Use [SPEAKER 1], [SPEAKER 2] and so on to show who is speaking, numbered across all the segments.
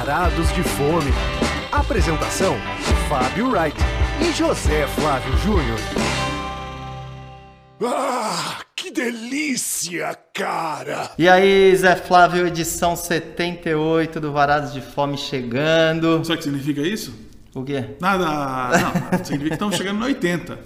[SPEAKER 1] Varados de Fome. Apresentação: Fábio Wright e José Flávio Júnior.
[SPEAKER 2] Ah, que delícia, cara!
[SPEAKER 3] E aí, Zé Flávio, edição 78 do Varados de Fome chegando.
[SPEAKER 2] Sabe o que significa isso?
[SPEAKER 3] O quê?
[SPEAKER 2] Nada. Não, significa que estamos chegando no 80.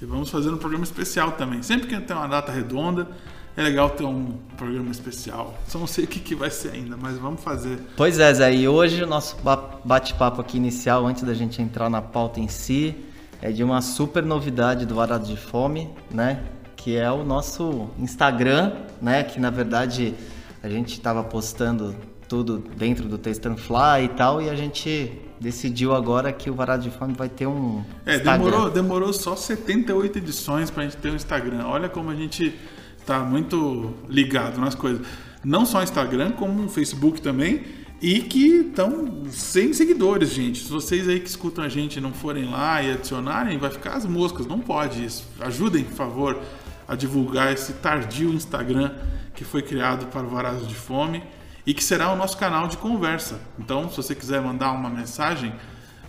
[SPEAKER 2] E vamos fazer um programa especial também. Sempre que tem uma data redonda, é legal ter um programa especial. Só não sei o que, que vai ser ainda, mas vamos fazer.
[SPEAKER 3] Pois é, Zé, e hoje o nosso bate-papo aqui inicial, antes da gente entrar na pauta em si, é de uma super novidade do Varado de Fome, né? Que é o nosso Instagram, né? Que na verdade a gente estava postando tudo dentro do Taste and Fly e tal, e a gente decidiu agora que o Varado de Fome vai ter um.
[SPEAKER 2] É, demorou, demorou só 78 edições para a gente ter um Instagram. Olha como a gente está muito ligado nas coisas. Não só Instagram, como Facebook também e que estão sem seguidores, gente. Se vocês aí que escutam a gente não forem lá e adicionarem, vai ficar as moscas. Não pode isso. Ajudem, por favor, a divulgar esse tardio Instagram que foi criado para o Varazos de Fome e que será o nosso canal de conversa. Então, se você quiser mandar uma mensagem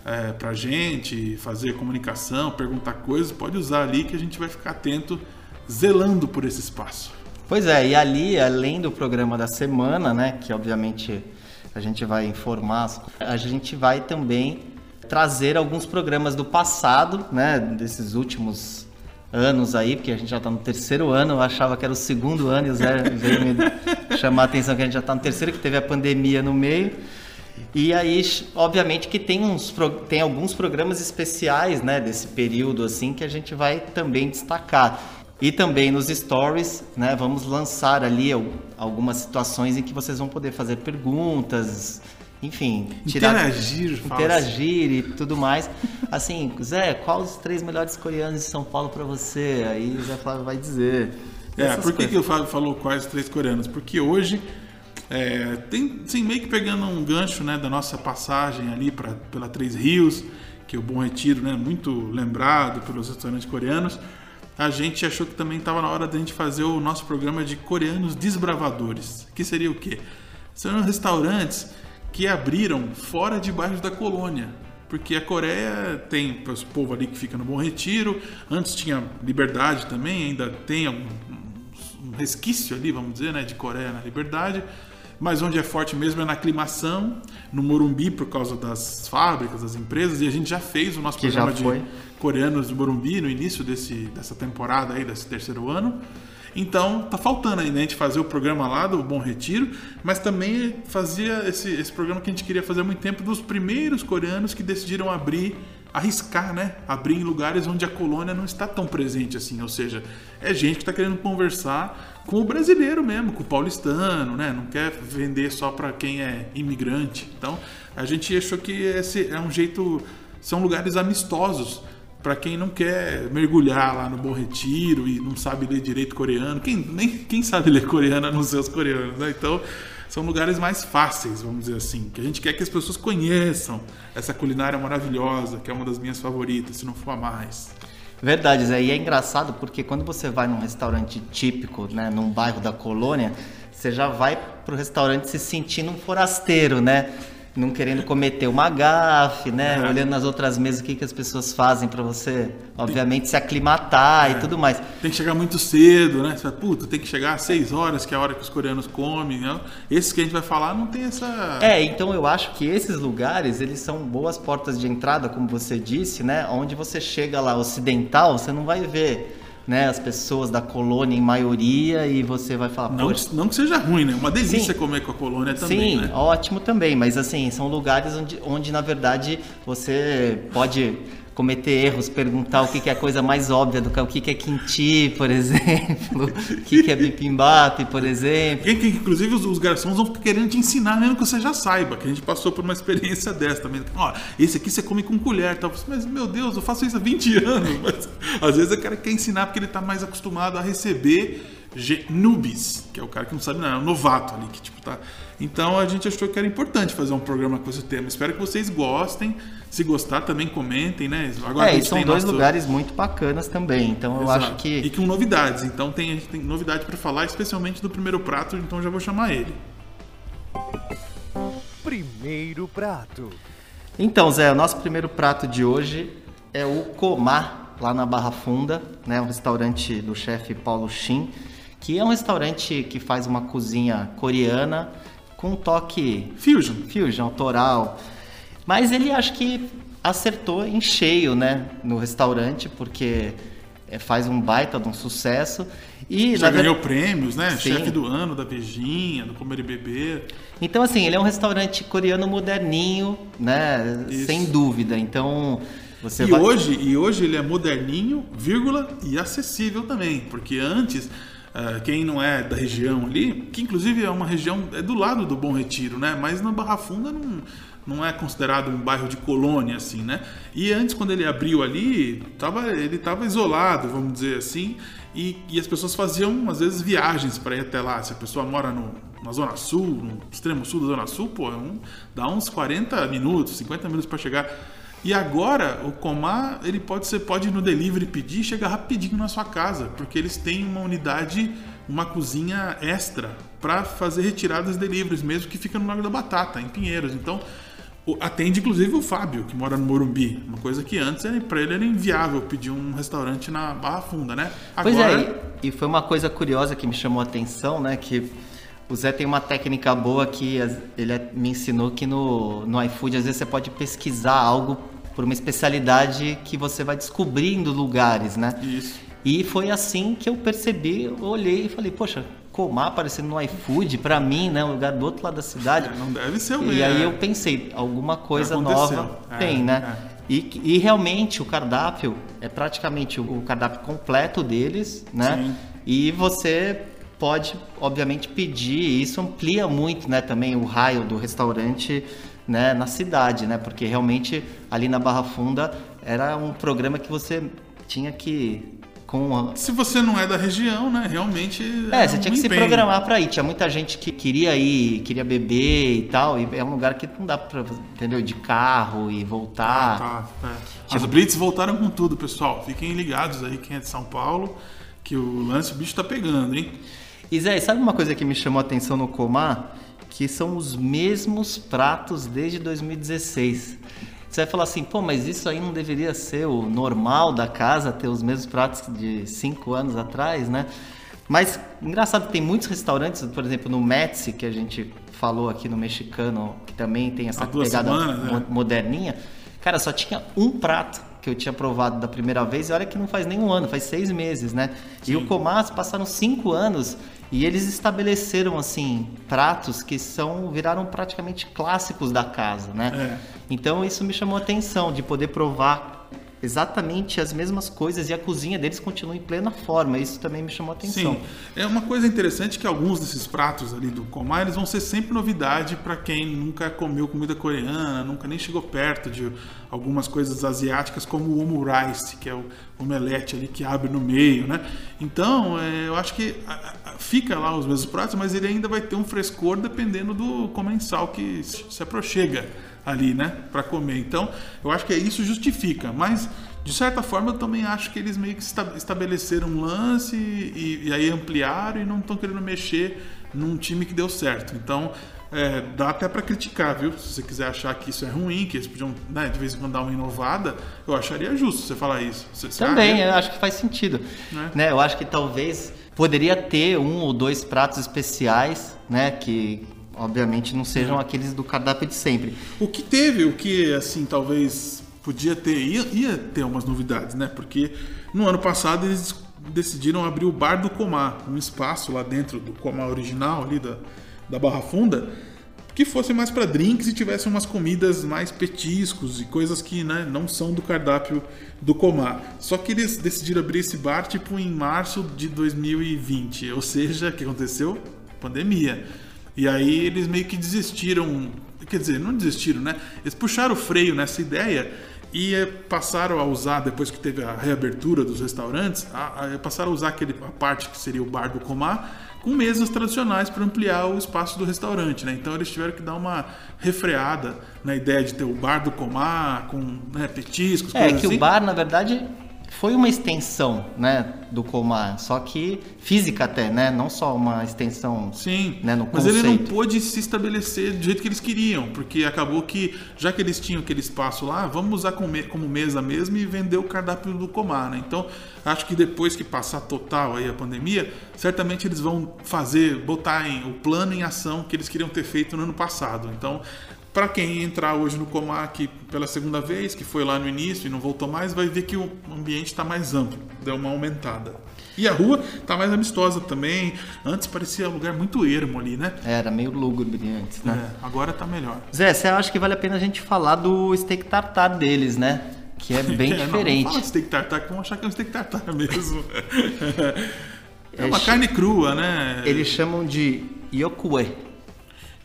[SPEAKER 2] é, para a gente, fazer comunicação, perguntar coisas, pode usar ali que a gente vai ficar atento, zelando por esse espaço.
[SPEAKER 3] Pois é, e ali, além do programa da semana, né, que obviamente a gente vai informar, a gente vai também trazer alguns programas do passado, né, desses últimos anos aí, porque a gente já está no terceiro ano, eu achava que era o segundo ano e o Zé veio me chamar a atenção que a gente já está no terceiro, que teve a pandemia no meio. E aí, obviamente que tem, uns, tem alguns programas especiais, né, desse período assim que a gente vai também destacar. E também nos stories, né, vamos lançar ali algumas situações em que vocês vão poder fazer perguntas, enfim,
[SPEAKER 2] tirar, interagir,
[SPEAKER 3] interagir e tudo mais. Assim, Zé, quais os três melhores coreanos de São Paulo para você? Aí o Zé Flávio vai dizer.
[SPEAKER 2] É, por que, que o Flávio falou quais os três coreanos? Porque hoje é, tem assim, meio que pegando um gancho né, da nossa passagem ali pra, pela Três Rios, que é o Bom Retiro, né, muito lembrado pelos restaurantes coreanos a gente achou que também estava na hora da gente fazer o nosso programa de coreanos desbravadores. Que seria o quê? São restaurantes que abriram fora de bairros da colônia. Porque a Coreia tem o povo ali que fica no Bom Retiro, antes tinha Liberdade também, ainda tem um, resquício ali, vamos dizer, né, de Coreia na Liberdade mas onde é forte mesmo é na aclimação, no Morumbi, por causa das fábricas, das empresas, e a gente já fez o nosso
[SPEAKER 3] que
[SPEAKER 2] programa de coreanos do Morumbi no início desse, dessa temporada aí, desse terceiro ano. Então, tá faltando ainda a gente fazer o programa lá do Bom Retiro, mas também fazia esse, esse programa que a gente queria fazer há muito tempo dos primeiros coreanos que decidiram abrir arriscar, né? Abrir em lugares onde a colônia não está tão presente assim. Ou seja, é gente que está querendo conversar com o brasileiro mesmo, com o paulistano, né? Não quer vender só para quem é imigrante. Então, a gente achou que esse é um jeito. São lugares amistosos para quem não quer mergulhar lá no Bom Retiro e não sabe ler direito coreano. Quem, nem, quem sabe ler coreano nos seus coreanos, né? Então são lugares mais fáceis, vamos dizer assim, que a gente quer que as pessoas conheçam essa culinária maravilhosa, que é uma das minhas favoritas, se não for a mais.
[SPEAKER 3] Verdade, Zé. E é engraçado porque quando você vai num restaurante típico, né, num bairro da colônia, você já vai pro restaurante se sentindo um forasteiro, né? Não querendo cometer uma gafe, né? É. Olhando nas outras mesas o que, que as pessoas fazem para você, obviamente, tem... se aclimatar é. e tudo mais.
[SPEAKER 2] Tem que chegar muito cedo, né? Você fala, puta, tem que chegar às 6 horas, que é a hora que os coreanos comem. Né? Esses que a gente vai falar não tem essa.
[SPEAKER 3] É, então eu acho que esses lugares, eles são boas portas de entrada, como você disse, né? Onde você chega lá ocidental, você não vai ver né, as pessoas da colônia em maioria e você vai falar.
[SPEAKER 2] Não, não que seja ruim, né? Uma delícia sim, comer com a colônia também.
[SPEAKER 3] Sim,
[SPEAKER 2] né?
[SPEAKER 3] ótimo também, mas assim, são lugares onde, onde na verdade você pode cometer erros, perguntar o que, é a coisa mais óbvia do que o que, é kimchi, por exemplo, o que, é bibimbap, por exemplo.
[SPEAKER 2] Que, que, inclusive os, os, garçons vão querendo te ensinar mesmo que você já saiba, que a gente passou por uma experiência dessa também. Ó, esse aqui você come com colher, tal. Mas meu Deus, eu faço isso há 20 anos. Mas, às vezes o cara quer ensinar porque ele está mais acostumado a receber nubes, que é o cara que não sabe nada, é um novato ali que tipo tá. Então a gente achou que era importante fazer um programa com esse tema. Espero que vocês gostem. Se gostar, também comentem, né?
[SPEAKER 3] Agora é, e são dois nosso... lugares muito bacanas também. Então eu Exato. acho que.
[SPEAKER 2] E com novidades. Então tem, a gente tem novidade para falar, especialmente do primeiro prato, então já vou chamar ele.
[SPEAKER 1] primeiro prato.
[SPEAKER 3] Então, Zé, o nosso primeiro prato de hoje é o Comar, lá na Barra Funda, né? Um restaurante do chefe Paulo Shin, que é um restaurante que faz uma cozinha coreana com um toque
[SPEAKER 2] Fusion.
[SPEAKER 3] fusion, autoral. Mas ele acho que acertou em cheio, né, no restaurante, porque é, faz um baita de um sucesso. E,
[SPEAKER 2] Já ganhou prêmios, né?
[SPEAKER 3] Sim.
[SPEAKER 2] Chefe do ano da Vejinha, do Comer e Beber.
[SPEAKER 3] Então, assim, ele é um restaurante coreano moderninho, né?
[SPEAKER 2] Isso.
[SPEAKER 3] Sem dúvida. Então, você
[SPEAKER 2] E
[SPEAKER 3] vai...
[SPEAKER 2] hoje, e hoje ele é moderninho, vírgula, e acessível também. Porque antes, ah, quem não é da região ali, que inclusive é uma região, é do lado do Bom Retiro, né? Mas na Barra Funda não, não é considerado um bairro de colônia, assim, né? E antes, quando ele abriu ali, tava, ele estava isolado, vamos dizer assim, e, e as pessoas faziam, às vezes, viagens para ir até lá. Se a pessoa mora no, na Zona Sul, no extremo sul da Zona Sul, pô, é um- dá uns 40 minutos, 50 minutos para chegar. E agora o Comar, ele pode ser pode ir no delivery pedir e chegar rapidinho na sua casa, porque eles têm uma unidade, uma cozinha extra para fazer retiradas deliveries, mesmo que fica no Lago da Batata, em Pinheiros. Então, atende inclusive o Fábio, que mora no Morumbi, uma coisa que antes para ele era inviável pedir um restaurante na Barra Funda, né?
[SPEAKER 3] Pois é, e e foi uma coisa curiosa que me chamou a atenção, né? Que o Zé tem uma técnica boa que ele é- me ensinou que no, no iFood às vezes você pode pesquisar algo por uma especialidade que você vai descobrindo lugares, né?
[SPEAKER 2] Isso.
[SPEAKER 3] E foi assim que eu percebi, eu olhei e falei, poxa, Comar aparecendo no iFood, pra mim, né? Um lugar do outro lado da cidade.
[SPEAKER 2] Não deve ser o
[SPEAKER 3] E
[SPEAKER 2] mesmo.
[SPEAKER 3] aí eu pensei, alguma coisa nova
[SPEAKER 2] É,
[SPEAKER 3] tem, né? E, e realmente o cardápio é praticamente o, o cardápio completo deles, né?
[SPEAKER 2] Sim.
[SPEAKER 3] E você pode, obviamente, pedir, e isso amplia muito, né, também o raio do restaurante, né, na cidade, né? Porque realmente ali na Barra Funda era um programa que você tinha que com a-
[SPEAKER 2] Se você não é da região, né? Realmente.
[SPEAKER 3] é, você tinha que se
[SPEAKER 2] empenho.
[SPEAKER 3] programar pra ir. Tinha muita gente que queria ir, queria beber e tal. E é um lugar que não dá pra, entendeu? De carro e voltar.
[SPEAKER 2] Ah, tá. é. As Blitz voltaram com tudo, pessoal. Fiquem ligados aí, quem é de São Paulo, que o lance o bicho tá pegando, hein?
[SPEAKER 3] E Zé, sabe uma coisa que me chamou a atenção no Comar? Que são os mesmos pratos desde 2016. Você vai falar assim, pô, mas isso aí não deveria ser o normal da casa, ter os mesmos pratos de cinco anos atrás, né? Mas, engraçado, tem muitos restaurantes, por exemplo, no Metsi, que a gente falou aqui no mexicano, que também tem essa pegada
[SPEAKER 2] né?
[SPEAKER 3] mo- moderninha. Cara, só tinha um prato que eu tinha provado da primeira vez, e olha que não faz nem um ano, faz seis meses, né? E o Comas passaram cinco anos e eles estabeleceram, assim, pratos que são viraram praticamente clássicos da casa, né?
[SPEAKER 2] É.
[SPEAKER 3] Então isso me chamou a atenção, de poder provar exatamente as mesmas coisas e a cozinha deles continua em plena forma. Isso também me chamou a atenção.
[SPEAKER 2] Sim. É uma coisa interessante que alguns desses pratos ali do Comar, eles vão ser sempre novidade para quem nunca comeu comida coreana, nunca nem chegou perto de algumas coisas asiáticas, como o omurice, que é o omelete ali que abre no meio, né? Então, é, eu acho que fica lá os mesmos pratos, mas ele ainda vai ter um frescor dependendo do comensal que se aproxega ali, né, para comer. Então, eu acho que isso justifica, mas de certa forma eu também acho que eles meio que esta- estabeleceram um lance e, e aí ampliaram e não estão querendo mexer num time que deu certo. Então, é, dá até para criticar, viu? Se você quiser achar que isso é ruim, que eles podiam, né, de vez em quando dar uma inovada, eu acharia justo você falar isso. Você,
[SPEAKER 3] Também, eu acho que faz sentido.
[SPEAKER 2] Né?
[SPEAKER 3] Né? Eu acho que talvez poderia ter um ou dois pratos especiais, né? Que obviamente não sejam aqueles do cardápio de sempre.
[SPEAKER 2] O que teve, o que assim talvez podia ter, ia, ia ter umas novidades, né? Porque no ano passado eles decidiram abrir o Bar do Comar, um espaço lá dentro do Comar original ali da, da Barra Funda, que fosse mais para drinks e tivesse umas comidas mais petiscos e coisas que né, não são do cardápio do Comar. Só que eles decidiram abrir esse bar tipo em março de 2020, ou seja, o que aconteceu? Pandemia. E aí eles meio que desistiram, quer dizer, não desistiram, né? Eles puxaram o freio nessa ideia e eh, passaram a usar, depois que teve a reabertura dos restaurantes, a- a- passaram a usar aquele, a parte que seria o bar do Comar com mesas tradicionais para ampliar o espaço do restaurante, né? Então eles tiveram que dar uma refreada na ideia de ter o bar do Comar com né, petiscos,
[SPEAKER 3] É
[SPEAKER 2] coisas
[SPEAKER 3] que
[SPEAKER 2] assim.
[SPEAKER 3] o bar, na verdade, foi uma extensão, né, do Comar, só que física até, né, não só uma extensão,
[SPEAKER 2] Sim,
[SPEAKER 3] né, no
[SPEAKER 2] mas
[SPEAKER 3] conceito.
[SPEAKER 2] ele não pôde se estabelecer do jeito que eles queriam, porque acabou que, já que eles tinham aquele espaço lá, vamos usar como mesa mesmo e vender o cardápio do Comar, né? Então, acho que depois que passar total aí a pandemia, certamente eles vão fazer, botar em, o plano em ação que eles queriam ter feito no ano passado. Então, para quem entrar hoje no Comac pela segunda vez, que foi lá no início e não voltou mais, vai ver que o ambiente está mais amplo, deu uma aumentada. E a rua está mais amistosa também. Antes parecia um lugar muito ermo ali, né?
[SPEAKER 3] Era meio lúgubre antes, né?
[SPEAKER 2] É, agora tá melhor.
[SPEAKER 3] Zé, você acha que vale a pena a gente falar do steak tartar deles, né? Que é bem
[SPEAKER 2] É, não,
[SPEAKER 3] diferente.
[SPEAKER 2] Não, fala de steak tartar, que vão achar que é um steak tartar mesmo. é
[SPEAKER 3] É,
[SPEAKER 2] uma
[SPEAKER 3] che-
[SPEAKER 2] carne crua, né?
[SPEAKER 3] Eles chamam de yokue.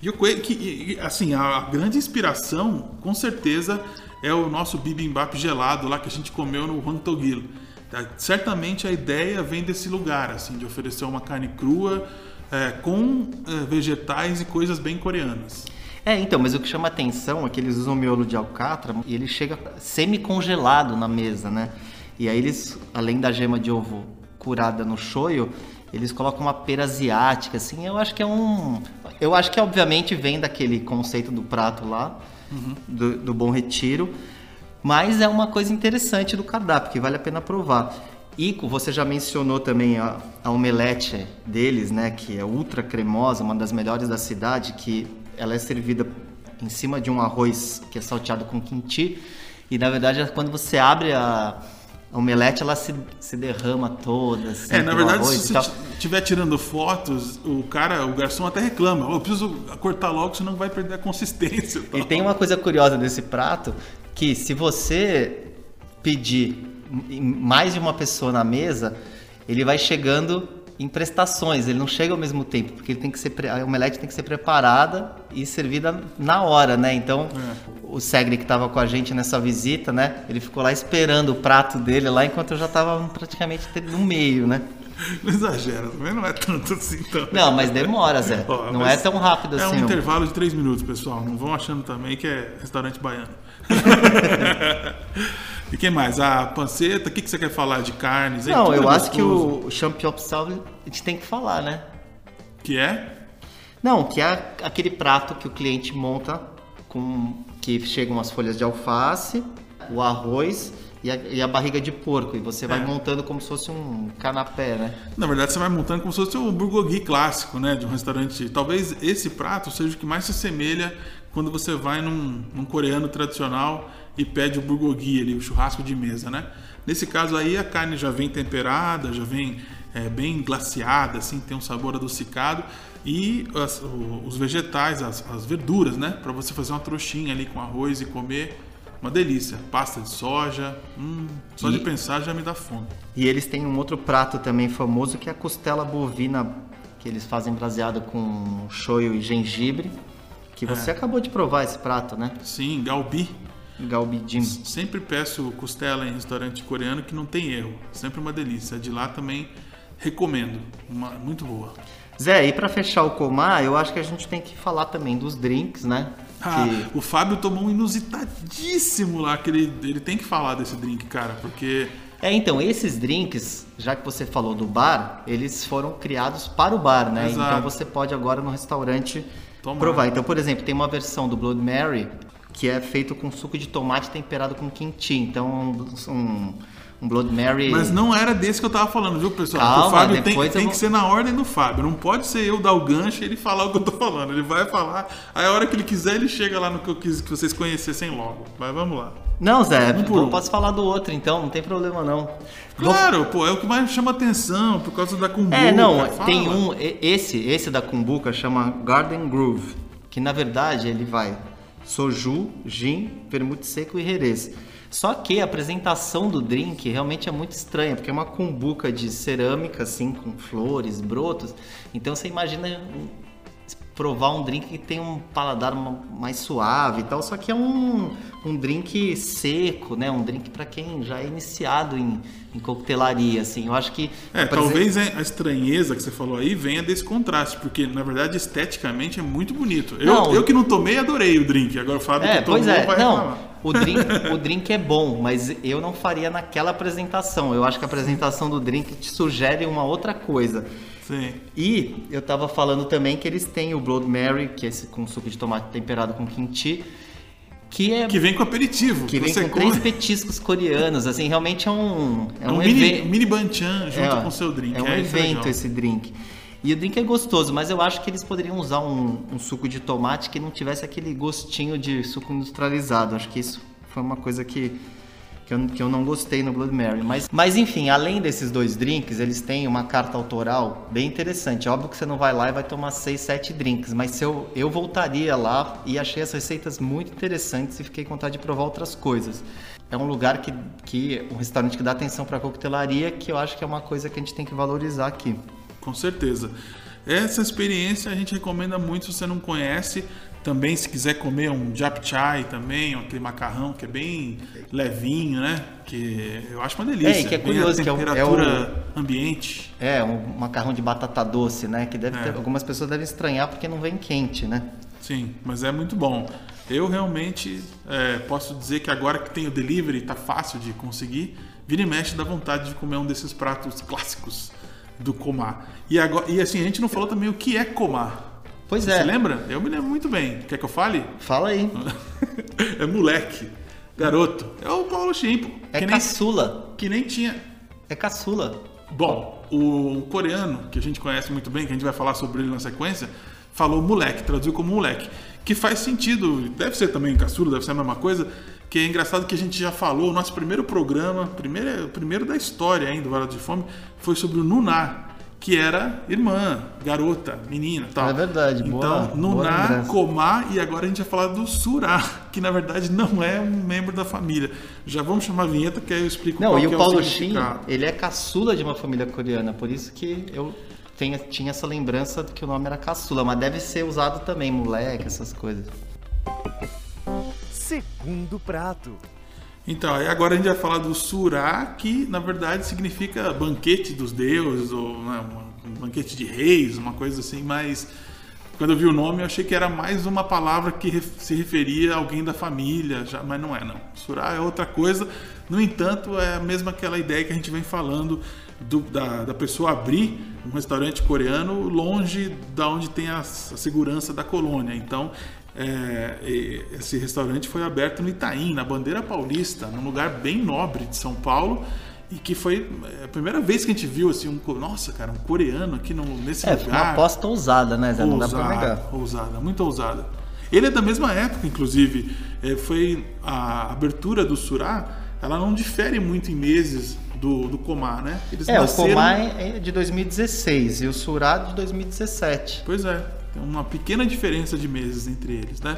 [SPEAKER 2] E o coelho, que, assim, a grande inspiração, com certeza, é o nosso bibimbap gelado lá que a gente comeu no Togil. Tá? Certamente a ideia vem desse lugar, assim, de oferecer uma carne crua é, com é, vegetais e coisas bem coreanas.
[SPEAKER 3] É, então, mas o que chama atenção é que eles usam miolo de alcatra e ele chega semi-congelado na mesa, né? E aí eles, além da gema de ovo curada no shoyu, eles colocam uma pera asiática, assim, eu acho que é um... Eu acho que obviamente vem daquele conceito do prato lá, do, do Bom Retiro, mas é uma coisa interessante do cardápio, que vale a pena provar. Ico, você já mencionou também a, a omelete deles, né? Que é ultra cremosa, uma das melhores da cidade, que ela é servida em cima de um arroz que é salteado com kimchi. E na verdade, quando você abre a, a omelete, ela se, se derrama toda. Assim,
[SPEAKER 2] É, na verdade, se você estiver tirando fotos, o cara, o garçom até reclama. "Ô, Eu preciso cortar logo, senão vai perder a consistência.
[SPEAKER 3] E tem uma coisa curiosa desse prato, que se você pedir mais de uma pessoa na mesa, ele vai chegando em prestações, ele não chega ao mesmo tempo, porque ele tem que ser a omelete tem que ser preparada e servida na hora, né? Então, o Segre que estava com a gente nessa visita, né? Ele ficou lá esperando o prato dele lá enquanto eu já estava praticamente no meio, né?
[SPEAKER 2] Não exagera, também não é tanto assim. Então.
[SPEAKER 3] Não, mas demora, Zé.
[SPEAKER 2] Ó,
[SPEAKER 3] não é tão rápido
[SPEAKER 2] É
[SPEAKER 3] assim.
[SPEAKER 2] um
[SPEAKER 3] não.
[SPEAKER 2] intervalo de três minutos, pessoal. Não vão achando também que é restaurante baiano. e quem mais? A panceta, o que, que você quer falar de carnes?
[SPEAKER 3] Não,
[SPEAKER 2] é
[SPEAKER 3] eu acho que
[SPEAKER 2] gostoso.
[SPEAKER 3] o champignon pisau a gente tem que falar, né?
[SPEAKER 2] Que é?
[SPEAKER 3] Não, que é aquele prato que o cliente monta com que chegam as folhas de alface, o arroz e a, e a barriga de porco. E você vai
[SPEAKER 2] É.
[SPEAKER 3] montando como se fosse um canapé, né?
[SPEAKER 2] Na verdade, você vai montando como se fosse o bulgogi clássico, né? De um restaurante. Talvez esse prato seja o que mais se assemelha quando você vai num, num coreano tradicional e pede o bulgogi ali, o churrasco de mesa, né? Nesse caso aí, a carne já vem temperada, já vem é, bem glaciada, assim, tem um sabor adocicado. E as- os vegetais, as, as verduras, né? Para você fazer uma trouxinha ali com arroz e comer. Uma delícia. Pasta de soja. Hum, só de
[SPEAKER 3] E-
[SPEAKER 2] pensar já me dá fome.
[SPEAKER 3] E eles têm um outro prato também famoso que é a costela bovina que eles fazem braseado com shoyu e gengibre. Que você acabou de provar esse prato, né?
[SPEAKER 2] Sim, galbi.
[SPEAKER 3] Galbijim.
[SPEAKER 2] Sempre peço costela em restaurante coreano que não tem erro. Sempre uma delícia. De lá também recomendo. Uma, muito boa.
[SPEAKER 3] Zé, e pra fechar o comar, eu acho que a gente tem que falar também dos drinks, né?
[SPEAKER 2] Ah,
[SPEAKER 3] Que-
[SPEAKER 2] o Fábio tomou um inusitadíssimo lá, que ele, ele tem que falar desse drink, cara, porque
[SPEAKER 3] É, então, esses drinks, já que você falou do bar, eles foram criados para o bar, né?
[SPEAKER 2] Exato.
[SPEAKER 3] Então você pode agora no restaurante
[SPEAKER 2] Tomar.
[SPEAKER 3] provar. Então, por exemplo, tem uma versão do Blood Mary que é feito com suco de tomate temperado com kimchi. Então, um, um, Blood Mary...
[SPEAKER 2] Mas não era desse que eu tava falando, viu, pessoal?
[SPEAKER 3] Calma,
[SPEAKER 2] o Fábio tem, tem
[SPEAKER 3] vou-
[SPEAKER 2] que ser na ordem do Fábio. Não pode ser eu dar o gancho e ele falar o que eu tô falando. Ele vai falar, aí a hora que ele quiser, ele chega lá no que eu quis que vocês conhecessem logo. Mas vamos lá.
[SPEAKER 3] Não, Zé,
[SPEAKER 2] Um
[SPEAKER 3] eu
[SPEAKER 2] um.
[SPEAKER 3] posso falar do outro, então, não tem problema não.
[SPEAKER 2] Claro, pô, é o que mais chama atenção por causa da cumbuca.
[SPEAKER 3] É, não,
[SPEAKER 2] Fala.
[SPEAKER 3] tem um, esse, esse da Kumbuka chama Garden Groove, que na verdade ele vai soju, gin, vermute seco e herês. Só que a apresentação do drink realmente é muito estranha, porque é uma cumbuca de cerâmica, assim, com flores, brotos. Então você imagina provar um drink que tem um paladar ma- mais suave e tal, só que é um, um drink seco, né? Um drink para quem já é iniciado em, em coquetelaria, assim. Eu acho que.
[SPEAKER 2] É, talvez a estranheza que você falou aí venha desse contraste, porque na verdade esteticamente é muito bonito. Eu,
[SPEAKER 3] Não,
[SPEAKER 2] eu que não tomei, adorei o drink. Agora o Fábio
[SPEAKER 3] É,
[SPEAKER 2] que tomou
[SPEAKER 3] pois é.
[SPEAKER 2] vai
[SPEAKER 3] Não,
[SPEAKER 2] reclamar.
[SPEAKER 3] o drink, o drink é bom, mas eu não faria naquela apresentação. Eu acho que a apresentação do drink te sugere uma outra coisa.
[SPEAKER 2] Sim.
[SPEAKER 3] E eu tava falando também que eles têm o Blood Mary, que é esse com suco de tomate temperado com kimchi, que é
[SPEAKER 2] Que vem com aperitivo.
[SPEAKER 3] que vem com
[SPEAKER 2] come-
[SPEAKER 3] três petiscos coreanos, assim, realmente é um é
[SPEAKER 2] É
[SPEAKER 3] um,
[SPEAKER 2] um mini, mini banchan junto
[SPEAKER 3] é,
[SPEAKER 2] com o seu drink.
[SPEAKER 3] É um
[SPEAKER 2] isso
[SPEAKER 3] evento
[SPEAKER 2] legal.
[SPEAKER 3] esse drink. E o drink é gostoso, mas eu acho que eles poderiam usar um, um suco de tomate que não tivesse aquele gostinho de suco industrializado. Acho que isso foi uma coisa que, que, eu, que eu não gostei no Blood Mary. Mas, mas enfim, além desses dois drinks, eles têm uma carta autoral bem interessante. Óbvio que você não vai lá e vai tomar seis, sete drinks, mas se eu, eu voltaria lá e achei as receitas muito interessantes e fiquei com vontade de provar outras coisas. É um lugar que, que um restaurante que dá atenção para coquetelaria, que eu acho que é uma coisa que a gente tem que valorizar aqui.
[SPEAKER 2] Com certeza. Essa experiência a gente recomenda muito se você não conhece. Também se quiser comer um japchae também, aquele macarrão que é bem levinho, né? Que eu acho uma delícia.
[SPEAKER 3] É, que é curioso, que é o-
[SPEAKER 2] temperatura ambiente.
[SPEAKER 3] É, um macarrão de batata doce, né? Que deve
[SPEAKER 2] É.
[SPEAKER 3] ter, algumas pessoas devem estranhar porque não vem quente, né?
[SPEAKER 2] Sim, mas é muito bom. Eu realmente é, posso dizer que agora que tem o delivery, tá fácil de conseguir, vira e mexe dá vontade de comer um desses pratos clássicos do Comar. E, agora, e assim, a gente não falou também o que é Comar.
[SPEAKER 3] Pois
[SPEAKER 2] Você
[SPEAKER 3] é.
[SPEAKER 2] lembra? Eu me lembro muito bem. Quer que eu fale?
[SPEAKER 3] Fala aí.
[SPEAKER 2] é moleque, garoto. É o Paulo Chimpo.
[SPEAKER 3] É
[SPEAKER 2] que, nem,
[SPEAKER 3] caçula.
[SPEAKER 2] que nem tinha.
[SPEAKER 3] É caçula.
[SPEAKER 2] Bom, o coreano, que a gente conhece muito bem, que a gente vai falar sobre ele na sequência, falou moleque, traduziu como moleque. Que faz sentido, deve ser também caçula, deve ser a mesma coisa. Que é engraçado que a gente já falou, o nosso primeiro programa, primeiro, o primeiro da história ainda do Vara de Fome, foi sobre o Nuná, que era irmã, garota, menina tal.
[SPEAKER 3] É verdade,
[SPEAKER 2] Então,
[SPEAKER 3] boa
[SPEAKER 2] Nuná. Comá e agora a gente vai falar do Surá, que na verdade não é um membro da família. Já vamos chamar a vinheta que aí eu explico
[SPEAKER 3] Não,
[SPEAKER 2] qual
[SPEAKER 3] e
[SPEAKER 2] que
[SPEAKER 3] o
[SPEAKER 2] é
[SPEAKER 3] Paulo Shin,
[SPEAKER 2] significado.
[SPEAKER 3] ele é caçula de uma família coreana, por isso que eu tenho, tinha essa lembrança de que o nome era caçula, mas deve ser usado também, moleque, essas coisas.
[SPEAKER 1] Segundo prato.
[SPEAKER 2] Então, agora a gente vai falar do Surá, que na verdade significa banquete dos deuses, ou né, um banquete de reis, uma coisa assim, mas quando eu vi o nome eu achei que era mais uma palavra que se referia a alguém da família, já, mas não é não. Surá é outra coisa, no entanto é a mesma aquela ideia que a gente vem falando do- da, da pessoa abrir um restaurante coreano longe da onde tem a, a segurança da colônia. Então é, esse restaurante foi aberto no Itaim, na Bandeira Paulista, num lugar bem nobre de São Paulo. E que foi é, a primeira vez que a gente viu assim, um, nossa, cara, um coreano aqui no, nesse
[SPEAKER 3] É,
[SPEAKER 2] lugar.
[SPEAKER 3] uma aposta ousada, né, Zé? Não dá pra negar.
[SPEAKER 2] Ousada, muito ousada. Ele é da mesma época, inclusive. É, foi a abertura do Surá, ela não difere muito em meses do, do Comar, né? Eles
[SPEAKER 3] É, o
[SPEAKER 2] nasceram-
[SPEAKER 3] Komar é de 2016 e o Surá de 2017.
[SPEAKER 2] Pois é, uma pequena diferença de meses entre eles, né?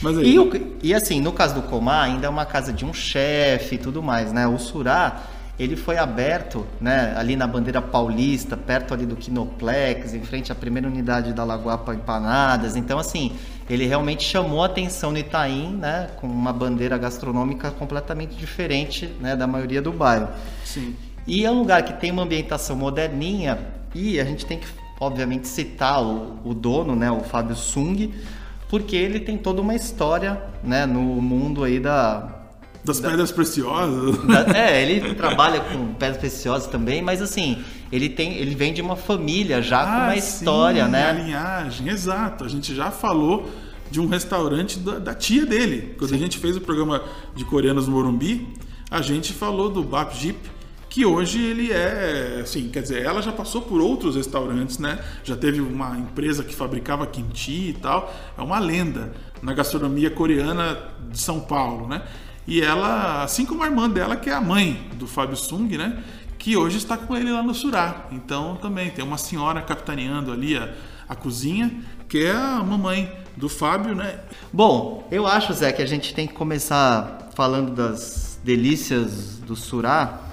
[SPEAKER 2] Mas aí,
[SPEAKER 3] E, o- e assim, no caso do Comar, ainda é uma casa de um chefe e tudo mais, né? O Surá, ele foi aberto, né, ali na bandeira paulista, perto ali do Kinoplex, em frente à primeira unidade da Lagoapa Empanadas. Então, assim, ele realmente chamou a atenção no Itaim, né, com uma bandeira gastronômica completamente diferente, né, da maioria do bairro.
[SPEAKER 2] sim.
[SPEAKER 3] E é um lugar que tem uma ambientação moderninha e a gente tem que, obviamente, citar o, o dono, né, o Fábio Sung, porque ele tem toda uma história, né, no mundo aí da...
[SPEAKER 2] Das pedras preciosas.
[SPEAKER 3] da- é, ele trabalha com pedras preciosas também, mas assim, ele tem, ele vem de uma família já com uma
[SPEAKER 2] Ah,
[SPEAKER 3] história,
[SPEAKER 2] sim,
[SPEAKER 3] né?
[SPEAKER 2] A linhagem, exato. A gente já falou de um restaurante da, da tia dele. Quando a gente fez o programa de coreanos no Morumbi, a gente falou do Bap Jeep, que hoje ele é, assim, quer dizer, ela já passou por outros restaurantes, né? Já teve uma empresa que fabricava kimchi e tal. É uma lenda na gastronomia coreana de São Paulo, né? E ela, assim como a irmã dela, que é a mãe do Fábio Sung, né? que hoje está com ele lá no Surá. Então também tem uma senhora capitaneando ali a, a cozinha, que é a mamãe do Fábio, né?
[SPEAKER 3] Bom, eu acho, Zé, que a gente tem que começar falando das delícias do Surá,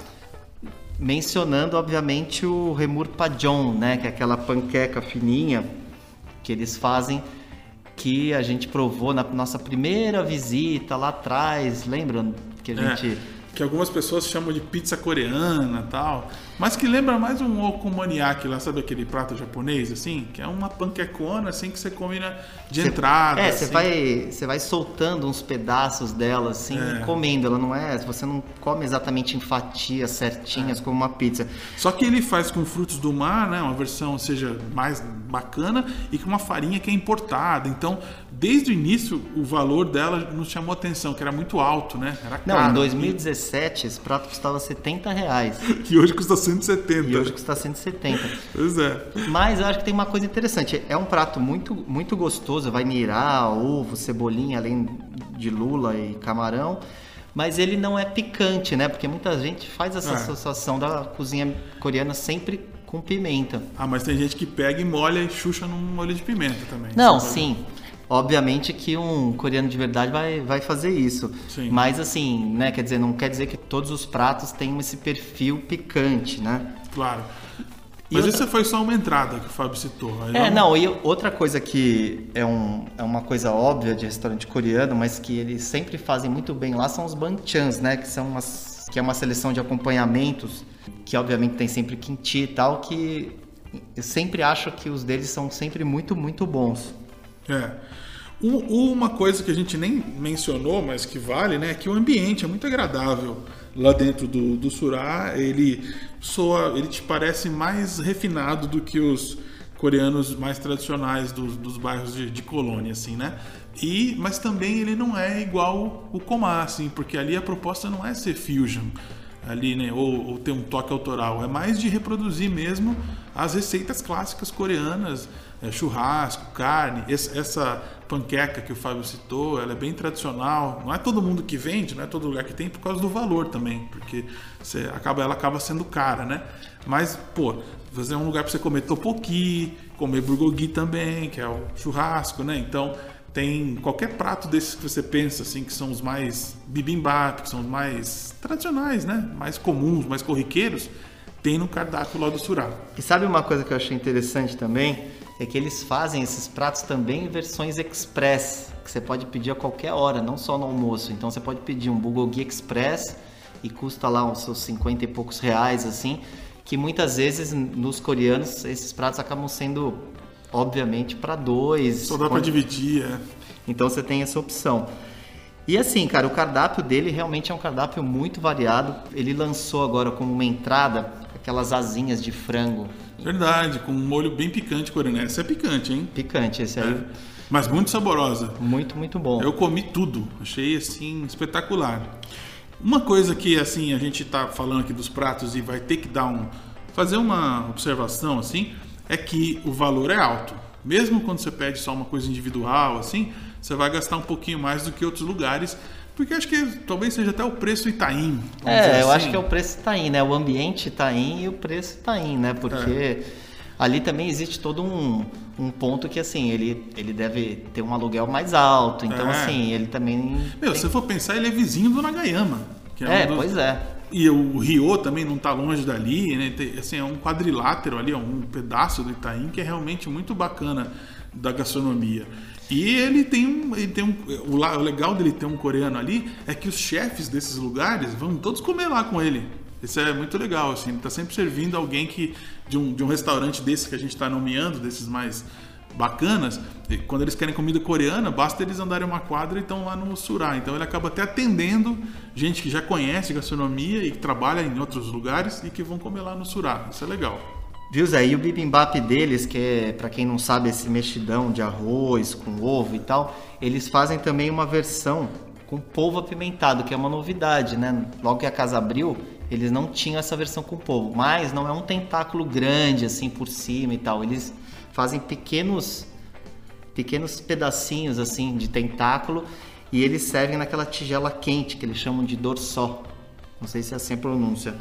[SPEAKER 3] mencionando, obviamente, o Remur Pajon, né? Que é aquela panqueca fininha que eles fazem, que a gente provou na nossa primeira visita lá atrás, lembram? Que a
[SPEAKER 2] É.
[SPEAKER 3] gente
[SPEAKER 2] que algumas pessoas chamam de pizza coreana tal, mas que lembra mais um okonomiyaki lá, sabe aquele prato japonês, assim? Que é uma panquecona, assim, que você come na, de
[SPEAKER 3] Cê-
[SPEAKER 2] entrada.
[SPEAKER 3] É, você
[SPEAKER 2] assim.
[SPEAKER 3] vai, vai soltando uns pedaços dela assim
[SPEAKER 2] É.
[SPEAKER 3] e comendo. Ela não é, você não come exatamente em fatias
[SPEAKER 2] É.
[SPEAKER 3] certinhas como uma pizza.
[SPEAKER 2] Só que ele faz com frutos do mar, né? Uma versão seja mais bacana e com uma farinha que é importada. Então, desde o início, o valor dela nos chamou atenção, que era muito alto, né? Era
[SPEAKER 3] Não,
[SPEAKER 2] caro.
[SPEAKER 3] em 2017 esse prato custava 70 reais
[SPEAKER 2] E hoje custa 170.
[SPEAKER 3] e hoje custa 170.
[SPEAKER 2] Pois é.
[SPEAKER 3] Mas eu acho que tem uma coisa interessante. É um prato muito, muito gostoso. Vai mirar, ovo, cebolinha, além de lula e camarão. Mas ele não é picante, né? Porque muita gente faz essa
[SPEAKER 2] É.
[SPEAKER 3] associação da cozinha coreana sempre com pimenta.
[SPEAKER 2] Ah, mas tem gente que pega e molha e xuxa num molho de pimenta também.
[SPEAKER 3] Não, sim. Obviamente que um coreano de verdade vai, vai fazer isso.
[SPEAKER 2] Sim.
[SPEAKER 3] Mas assim, né? Quer dizer, não quer dizer que todos os pratos tenham esse perfil picante, né?
[SPEAKER 2] Claro. Mas
[SPEAKER 3] outra-
[SPEAKER 2] isso foi só uma entrada que o Fábio citou.
[SPEAKER 3] É,
[SPEAKER 2] vamos-
[SPEAKER 3] não, e outra coisa que é, um, é uma coisa óbvia de restaurante coreano, mas que eles sempre fazem muito bem lá são os banchans, né? Que são umas, que é uma seleção de acompanhamentos, que obviamente tem sempre kimchi e tal, que eu sempre acho que os deles são sempre muito, muito bons.
[SPEAKER 2] É. U- Uma coisa que a gente nem mencionou, mas que vale, né, é que o ambiente é muito agradável lá dentro do, do Surá. Ele soa, ele te parece mais refinado do que os coreanos mais tradicionais dos, dos bairros de, de colônia, assim, né? E, mas também ele não é igual o Komá, assim, porque ali a proposta não é ser fusion ali, né? Ou, ou ter um toque autoral. É mais de reproduzir mesmo as receitas clássicas coreanas, é, churrasco, carne. Esse- essa panqueca que o Fábio citou, ela é bem tradicional. Não é todo mundo que vende, não é todo lugar que tem por causa do valor também, porque você acaba, ela acaba sendo cara, né? Mas, pô, fazer um lugar para você comer tteokbokki, comer bulgogi também, que é o churrasco, né? Então tem qualquer prato desses que você pensa assim que são os mais bibimbap, que são os mais tradicionais, né? Mais comuns, mais corriqueiros, tem no cardápio lá do Surá.
[SPEAKER 3] E sabe uma coisa que eu achei interessante também? É que eles fazem esses pratos também em versões express, que você pode pedir a qualquer hora, não só no almoço. Então você pode pedir um bulgogi express e custa lá uns seus 50 e poucos reais, assim, que muitas vezes nos coreanos esses pratos acabam sendo, obviamente, para dois.
[SPEAKER 2] Só dá para dividir, é.
[SPEAKER 3] então você tem essa opção. E assim, cara, o cardápio dele realmente é um cardápio muito variado. Ele lançou agora como uma entrada aquelas asinhas de frango
[SPEAKER 2] Verdade, com um molho bem picante coreano. Essa é picante, hein?
[SPEAKER 3] picante, esse aí.
[SPEAKER 2] É. Mas muito saborosa.
[SPEAKER 3] Muito, muito bom.
[SPEAKER 2] Eu comi tudo, achei assim espetacular. Uma coisa que assim a gente tá falando aqui dos pratos e vai ter que dar um fazer uma observação assim é que o valor é alto. Mesmo quando você pede só uma coisa individual assim, você vai gastar um pouquinho mais do que outros lugares, porque acho que talvez seja até o preço Itaim.
[SPEAKER 3] É, eu
[SPEAKER 2] assim.
[SPEAKER 3] acho que é o preço Itaim, né? O ambiente Itaim e o preço Itaim, né? Porque
[SPEAKER 2] É.
[SPEAKER 3] ali também existe todo um, um ponto que, assim, ele, ele deve ter um aluguel mais alto. Então,
[SPEAKER 2] É.
[SPEAKER 3] assim, ele também...
[SPEAKER 2] Meu,
[SPEAKER 3] tem-
[SPEAKER 2] se for pensar, ele é vizinho do Nagayama. Que
[SPEAKER 3] É,
[SPEAKER 2] um dos-
[SPEAKER 3] pois é.
[SPEAKER 2] E o Rio também não está longe dali, né? Tem, assim, é um quadrilátero ali, é um pedaço do Itaim que é realmente muito bacana da gastronomia. E ele tem um, ele tem um o, o legal dele ter um coreano ali é que os chefes desses lugares vão todos comer lá com ele. Isso é muito legal, assim, ele tá sempre servindo alguém que de um, de um restaurante desse que a gente está nomeando, desses mais bacanas, quando eles querem comida coreana, basta eles andarem uma quadra e estão lá no Surá. Então ele acaba até atendendo gente que já conhece gastronomia e que trabalha em outros lugares e que vão comer lá no Surá. Isso é legal.
[SPEAKER 3] Viu, Zé? E o bibimbap deles, que é, pra quem não sabe, esse mexidão de arroz com ovo e tal, eles fazem também uma versão com polvo apimentado, que é uma novidade, né? Logo que a casa abriu, eles não tinham essa versão com polvo, mas não é um tentáculo grande assim por cima e tal. Eles fazem pequenos pequenos pedacinhos assim de tentáculo e eles servem naquela tigela quente que eles chamam de dorsó. Não sei se é assim a pronúncia.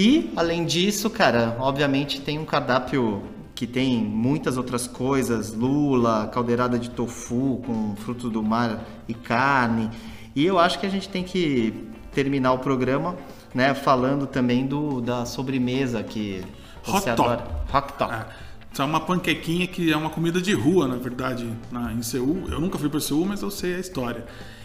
[SPEAKER 3] E além disso, cara, obviamente tem um cardápio que tem muitas outras coisas, lula, caldeirada de tofu com frutos do mar e carne. E eu acho que a gente tem que terminar o programa, né, falando também do da sobremesa que você
[SPEAKER 2] Hot top.
[SPEAKER 3] adora. Hot top.
[SPEAKER 2] É, isso é uma panquequinha que é uma comida de rua, na verdade, na, em Seul. Eu nunca fui para Seul, mas eu sei a história.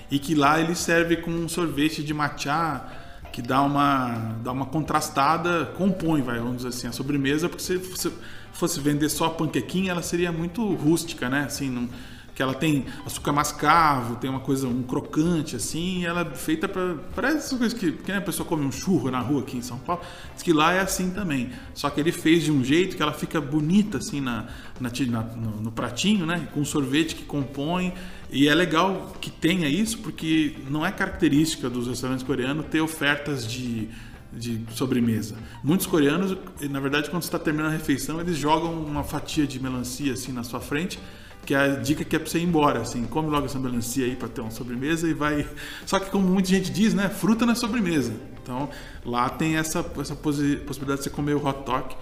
[SPEAKER 2] E que lá ele serve com um sorvete de matcha que dá uma, dá uma contrastada, compõe, vai, vamos dizer assim, a sobremesa, porque se você fosse vender só a panquequinha, ela seria muito rústica, né? Assim, não, que ela tem açúcar mascavo, tem uma coisa, um crocante assim, ela é feita para parece essas coisas que, que a pessoa come um churro na rua aqui em São Paulo, diz que lá é assim também. Só que ele fez de um jeito que ela fica bonita assim na, na, na no, no, pratinho, né? Com sorvete que compõe. E é legal que tenha isso porque não é característica dos restaurantes coreanos ter ofertas de de sobremesa. Muitos coreanos, na verdade, quando você está terminando a refeição, eles jogam uma fatia de melancia assim na sua frente que é a dica que é para você ir embora, assim, come logo essa melancia aí para ter uma sobremesa e vai. Só que como muita gente diz, né, fruta na sobremesa. Então lá tem essa, essa possibilidade de você comer o hot dog,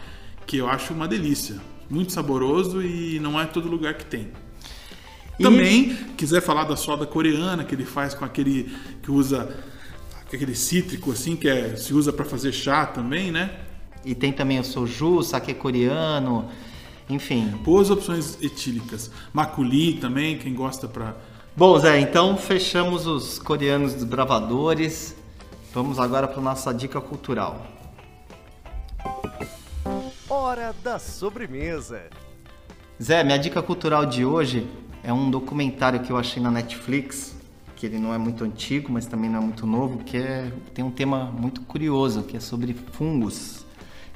[SPEAKER 2] que eu acho uma delícia, muito saboroso e não é todo lugar que tem. E... Também quiser falar da soda coreana que ele faz com aquele que usa aquele cítrico assim que é, se usa para fazer chá também, né?
[SPEAKER 3] E tem também o soju, saque coreano. Enfim.
[SPEAKER 2] Boas opções etílicas. Maculi também, quem gosta para.
[SPEAKER 3] Bom, Zé, então fechamos os coreanos dos bravadores. Vamos agora para nossa dica cultural.
[SPEAKER 1] Hora da sobremesa.
[SPEAKER 3] Zé, minha dica cultural de hoje é um documentário que eu achei na Netflix, que ele não é muito antigo, mas também não é muito novo, que é, tem um tema muito curioso, que é sobre fungos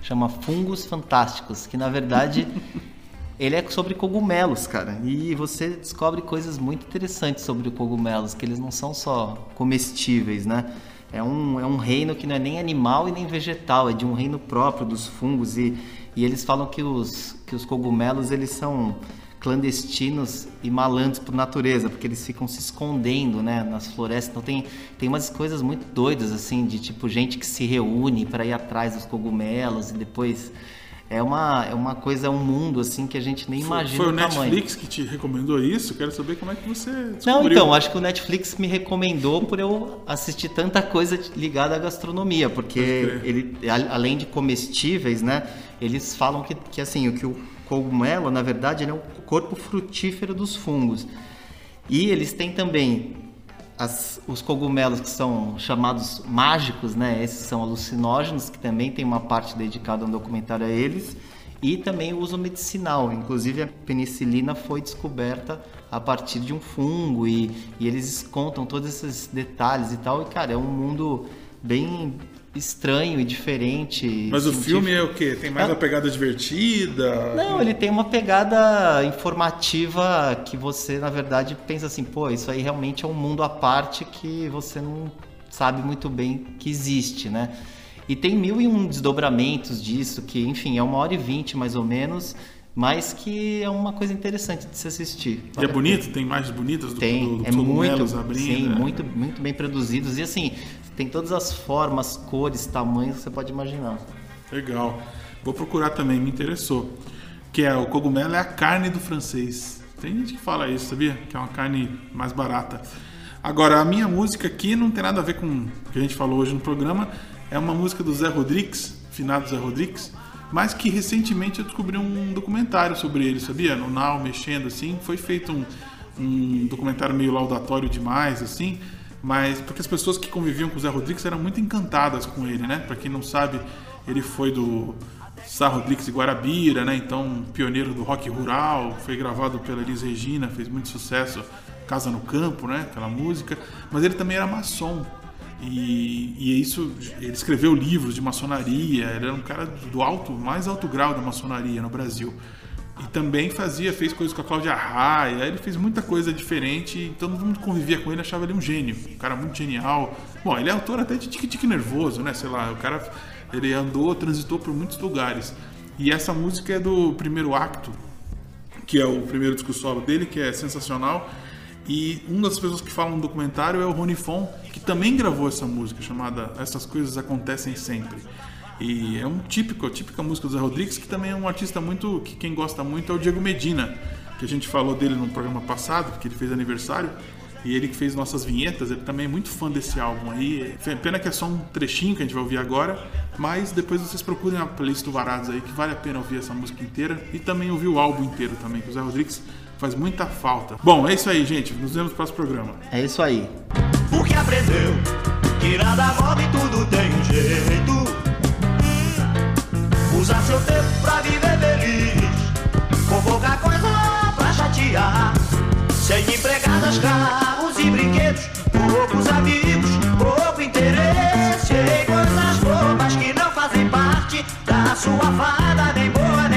[SPEAKER 3] chama Fungos Fantásticos, que na verdade ele é sobre cogumelos, cara. E você descobre coisas muito interessantes sobre cogumelos, que eles não são só comestíveis, né? É um, é um reino que não é nem animal e nem vegetal, é de um reino próprio dos fungos e, e eles falam que os, que os cogumelos eles são clandestinos e malandros por natureza, porque eles ficam se escondendo, né, nas florestas. Então tem tem umas coisas muito doidas assim, de tipo gente que se reúne para ir atrás dos cogumelos e depois é uma, é uma coisa, um mundo assim que a gente nem imagina
[SPEAKER 2] Foi o,
[SPEAKER 3] o
[SPEAKER 2] Netflix que te recomendou isso? Quero saber como é que você descobriu.
[SPEAKER 3] Não, então, acho que o Netflix me recomendou por eu assistir tanta coisa ligada à gastronomia, porque ele, além de comestíveis, né, eles falam que, que assim, o que o cogumelo, na verdade, ele é o corpo frutífero dos fungos. E eles têm também as, os cogumelos que são chamados mágicos, né? Esses são alucinógenos, que também tem uma parte dedicada a um documentário a eles. E também o uso medicinal. Inclusive, a penicilina foi descoberta a partir de um fungo. E, e eles contam todos esses detalhes e tal. E, cara, é um mundo bem estranho e diferente.
[SPEAKER 2] Mas científico. o filme é o quê? Tem mais é... uma pegada divertida?
[SPEAKER 3] Não, ele tem uma pegada informativa que você, na verdade, pensa assim, pô, isso aí realmente é um mundo à parte que você não sabe muito bem que existe, né? E tem mil e um desdobramentos disso, que, enfim, é uma hora e vinte mais ou menos, mas que é uma coisa interessante de se assistir.
[SPEAKER 2] E é bonito? Tem imagens bonitas do,
[SPEAKER 3] tem,
[SPEAKER 2] do, do
[SPEAKER 3] é muito, abrindo? Sim, é. muito, muito bem produzidos. E assim, tem todas as formas, cores, tamanhos que você pode imaginar.
[SPEAKER 2] Legal. Vou procurar também, me interessou. Que é o cogumelo é a carne do francês. Tem gente que fala isso, sabia? Que é uma carne mais barata. Agora, a minha música aqui não tem nada a ver com o que a gente falou hoje no programa. É uma música do Zé Rodrigues, finado Zé Rodrigues, mas que recentemente eu descobri um documentário sobre ele, sabia? No Now, mexendo assim. Foi feito um, um documentário meio laudatório demais, assim mas porque as pessoas que conviviam com o Zé Rodrigues eram muito encantadas com ele, né? Para quem não sabe, ele foi do Sá Rodrigues de Guarabira, né? Então, pioneiro do rock rural, foi gravado pela Elis Regina, fez muito sucesso, Casa no Campo, né? Aquela música. Mas ele também era maçom. E, e é isso, ele escreveu livros de maçonaria, ele era um cara do alto, mais alto grau da maçonaria no Brasil. E também fazia, fez coisas com a Cláudia Raia, ele fez muita coisa diferente, então todo mundo convivia com ele, achava ele um gênio, um cara muito genial. Bom, ele é autor até de Tique Tique Nervoso, né? Sei lá, o cara ele andou, transitou por muitos lugares. E essa música é do primeiro acto, que é o primeiro disco solo dele, que é sensacional. E uma das pessoas que falam no documentário é o Rony Fon, que também gravou essa música chamada Essas Coisas Acontecem Sempre. E é um típico, a típica música do Zé Rodrigues, que também é um artista muito, que quem gosta muito é o Diego Medina, que a gente falou dele no programa passado, que ele fez aniversário, e ele que fez nossas vinhetas, ele também é muito fã desse álbum aí. Pena que é só um trechinho que a gente vai ouvir agora, mas depois vocês procurem a playlist do Varados aí, que vale a pena ouvir essa música inteira e também ouvir o álbum inteiro também, que o Zé Rodrigues faz muita falta. Bom, é isso aí, gente. Nos vemos no próximo programa.
[SPEAKER 3] É isso aí.
[SPEAKER 4] O que aprendeu? que nada move, tudo tem jeito. Usar seu tempo pra viver feliz, com pouca coisa pra chatear. Sem empregadas, carros e brinquedos, poucos amigos, pouco interesse. Em coisas bobas que não fazem parte da sua fada, nem boa nem